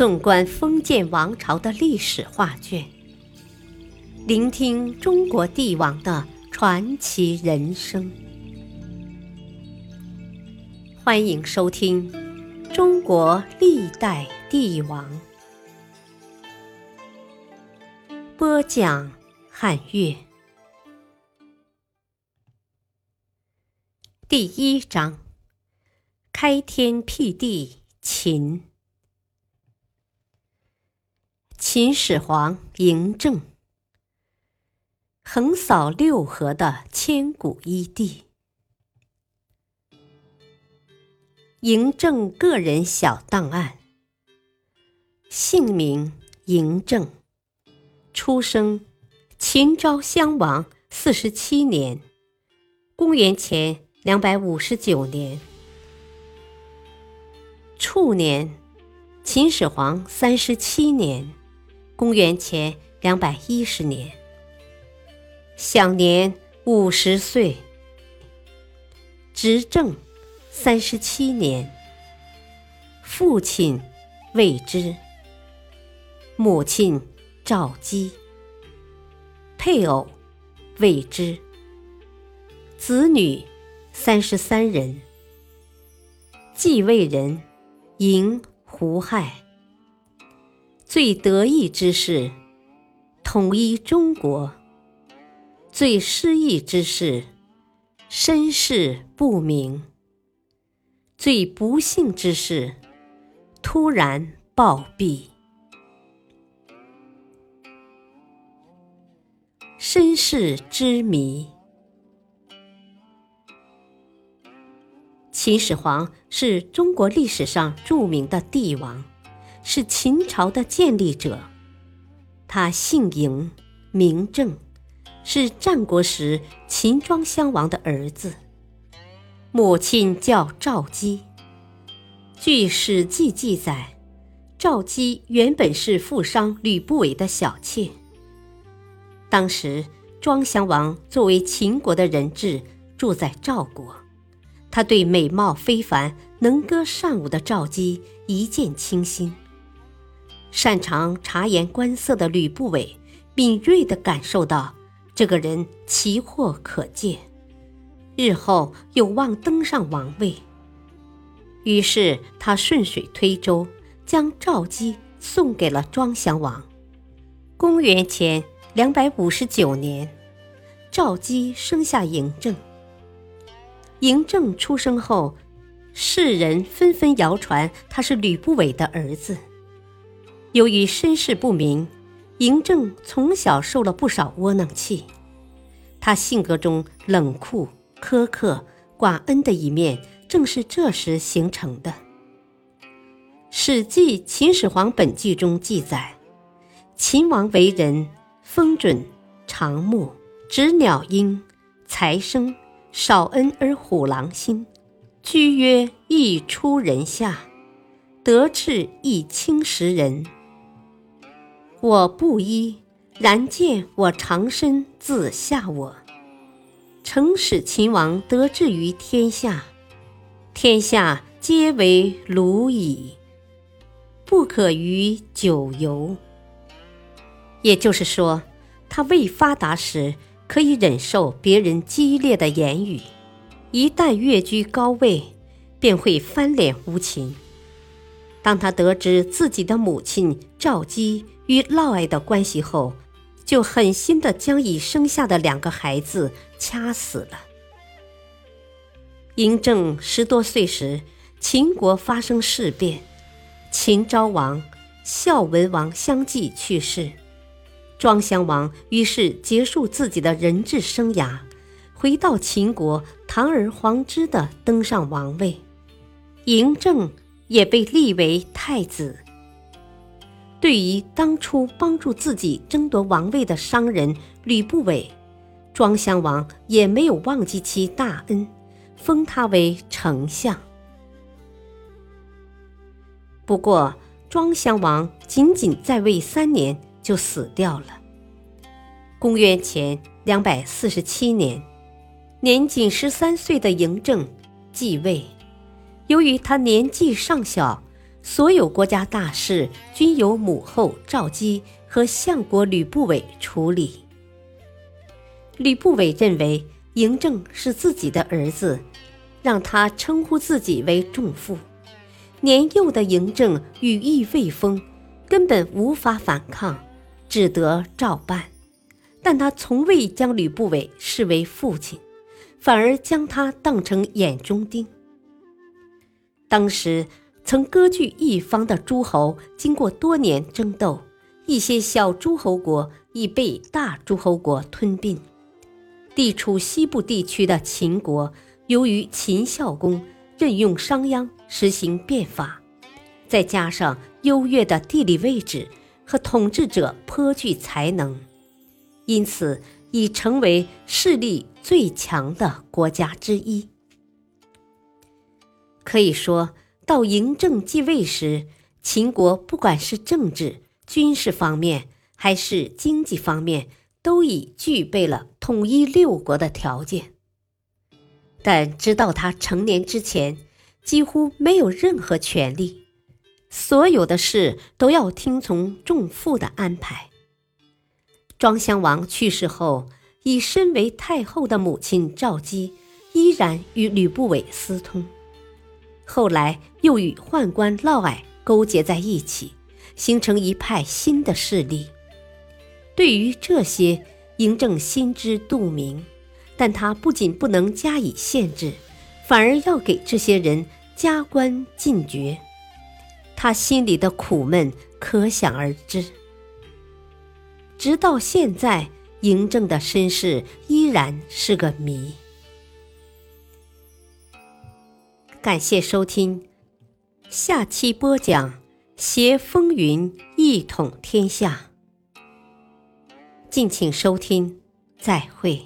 纵观封建王朝的历史画卷，聆听中国帝王的传奇人生。欢迎收听《中国历代帝王》，播讲汉乐。第一章：开天辟地，秦。秦始皇嬴政，横扫六合的千古一帝。嬴政个人小档案：姓名嬴政，出生秦昭襄王四十七年（公元前两百五十九年），卒年秦始皇三十七年。公元前两百一十年，享年五十岁。执政三十七年。父亲未知，母亲赵姬。配偶未知。子女三十三人。继位人嬴胡亥。最得意之事，统一中国；最失意之事，身世不明；最不幸之事，突然暴毙。身世之谜：秦始皇是中国历史上著名的帝王。是秦朝的建立者，他姓嬴，名政，是战国时秦庄襄王的儿子，母亲叫赵姬。据《史记》记载，赵姬原本是富商吕不韦的小妾。当时庄襄王作为秦国的人质，住在赵国，他对美貌非凡、能歌善舞的赵姬一见倾心。擅长察言观色的吕不韦，敏锐地感受到这个人奇货可借，日后有望登上王位。于是他顺水推舟，将赵姬送给了庄襄王。公元前两百五十九年，赵姬生下嬴政。嬴政出生后，世人纷纷谣传他是吕不韦的儿子。由于身世不明，嬴政从小受了不少窝囊气。他性格中冷酷、苛刻、寡恩的一面，正是这时形成的。《史记·秦始皇本纪》中记载，秦王为人风准、长目、执鸟鹰、才生，少恩而虎狼心，居曰易出人下，得志易轻食人。我不依，然见我长身自下我，诚使秦王得志于天下，天下皆为鲁矣，不可与久游。也就是说，他未发达时可以忍受别人激烈的言语，一旦跃居高位，便会翻脸无情。当他得知自己的母亲赵姬，与嫪毐的关系后，就狠心的将已生下的两个孩子掐死了。嬴政十多岁时，秦国发生事变，秦昭王、孝文王相继去世，庄襄王于是结束自己的人质生涯，回到秦国，堂而皇之的登上王位，嬴政也被立为太子。对于当初帮助自己争夺王位的商人吕不韦，庄襄王也没有忘记其大恩，封他为丞相。不过，庄襄王仅仅在位三年就死掉了。公元前两百四十七年，年仅十三岁的嬴政继位，由于他年纪尚小。所有国家大事均由母后赵姬和相国吕不韦处理。吕不韦认为嬴政是自己的儿子，让他称呼自己为仲父。年幼的嬴政羽翼未丰，根本无法反抗，只得照办。但他从未将吕不韦视为父亲，反而将他当成眼中钉。当时曾割据一方的诸侯，经过多年争斗，一些小诸侯国已被大诸侯国吞并。地处西部地区的秦国，由于秦孝公任用商鞅实行变法，再加上优越的地理位置和统治者颇具才能。因此，已成为势力最强的国家之一。可以说，到嬴政继位时，秦国不管是政治、军事方面，还是经济方面，都已具备了统一六国的条件。但直到他成年之前，几乎没有任何权利，所有的事都要听从仲父的安排。庄襄王去世后，以身为太后的母亲赵姬依然与吕不韦私通，后来又与宦官嫪毐勾结在一起，形成一派新的势力。对于这些，嬴政心知肚明，但他不仅不能加以限制，反而要给这些人加官进爵，他心里的苦闷可想而知。直到现在，嬴政的身世依然是个谜。感谢收听，下期播讲《携风云一统天下》。敬请收听，再会。